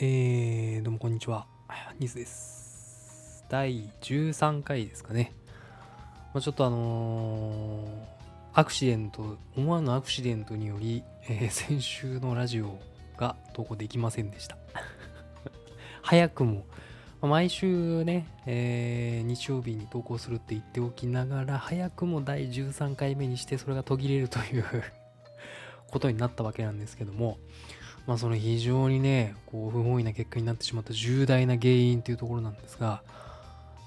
えー、どうもこんにちは。ニースです。第13回ですかね。まあ、ちょっとあのーアクシデント、思わぬアクシデントにより、えー先週のラジオが投稿できませんでした。早くも、まあ毎週ね、えー日曜日に投稿するって言っておきながら、早くも第13回目にしてそれが途切れるという ことになったわけなんですけども、まあその非常にね、こう不本意な結果になってしまった重大な原因というところなんですが、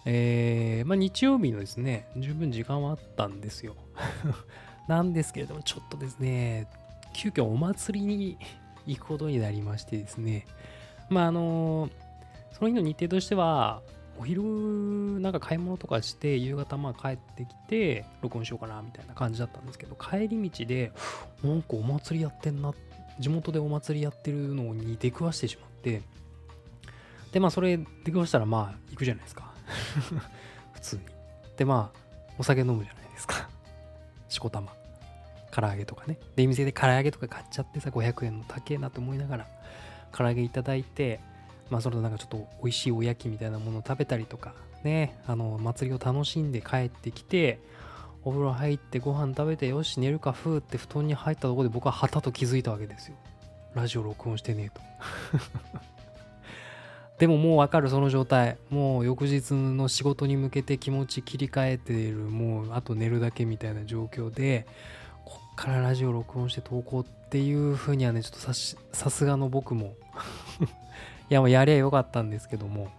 えーまあ日曜日のですね、十分時間はあったんですよ。なんですけれども、ちょっとですね、急遽お祭りに行くことになりましてですね、まああのその日の日程としては、お昼なんか買い物とかして夕方まあ帰ってきて録音しようかなみたいな感じだったんですけど帰り道でなんかお祭りやってんなって地元でお祭りやってるのに出くわしてしまってでまあそれ出くわしたらまあ行くじゃないですか。普通に。でまあお酒飲むじゃないですか。しこたま。唐揚げとかね。で店で唐揚げとか買っちゃってさ500円の高えなと思いながら唐揚げいただいてまあそれとなんかちょっと美味しいおやきみたいなものを食べたりとかねあの祭りを楽しんで帰ってきてお風呂入ってご飯食べてよし寝るかふーって布団に入ったところで僕ははたと気づいたわけですよ。ラジオ録音してねえと。でももうわかるその状態。もう翌日の仕事に向けて気持ち切り替えてる。もうあと寝るだけみたいな状況でこっからラジオ録音して投稿っていう風にはねちょっとささすがの僕も。いやもうやりゃよかったんですけども。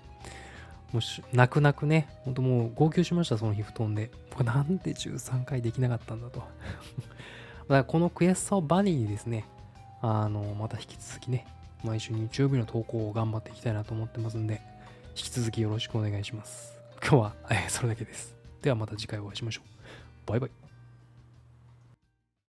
もう泣く泣くね。ほんともう号泣しましたその日布団で。僕なんで13回できなかったんだと。だからこの悔しさをバニーにですねあのまた引き続きね毎週日曜日の投稿を頑張っていきたいなと思ってますんで引き続きよろしくお願いします。今日は、えそれだけです。ではまた次回お会いしましょう。バイバイ。